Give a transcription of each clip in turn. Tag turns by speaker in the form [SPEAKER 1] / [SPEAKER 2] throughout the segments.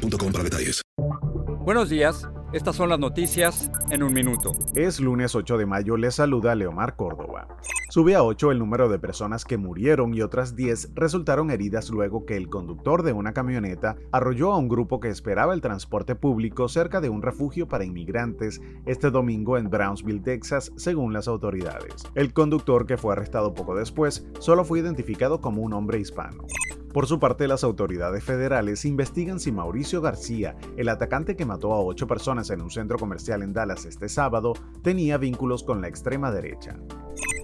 [SPEAKER 1] boostmobile.com para detalles.
[SPEAKER 2] Buenos días. Estas son las noticias en un minuto.
[SPEAKER 3] Es lunes 8 de mayo, le saluda Leomar Córdoba. Sube a 8 el número de personas que murieron y otras 10 resultaron heridas luego que el conductor de una camioneta arrolló a un grupo que esperaba el transporte público cerca de un refugio para inmigrantes este domingo en Brownsville, Texas, según las autoridades. El conductor, que fue arrestado poco después, solo fue identificado como un hombre hispano. Por su parte, las autoridades federales investigan si Mauricio García, el atacante que mató a ocho personas en un centro comercial en Dallas este sábado, tenía vínculos con la extrema derecha.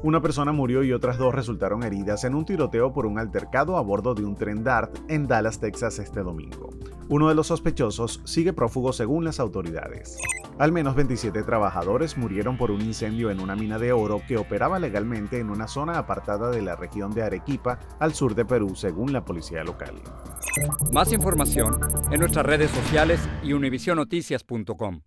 [SPEAKER 3] Una persona murió y otras dos resultaron heridas en un tiroteo por un altercado a bordo de un tren DART en Dallas, Texas este domingo. Uno de los sospechosos sigue prófugo según las autoridades. Al menos 27 trabajadores murieron por un incendio en una mina de oro que operaba legalmente en una zona apartada de la región de Arequipa, al sur de Perú, según la policía local.
[SPEAKER 2] Más información en nuestras redes sociales y univisionoticias.com.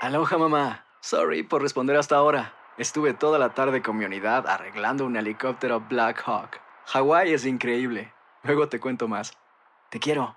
[SPEAKER 4] Aloha mamá. Sorry por responder hasta ahora. Estuve toda la tarde con mi unidad arreglando un helicóptero Black Hawk. Hawái es increíble. Luego te cuento más. Te quiero.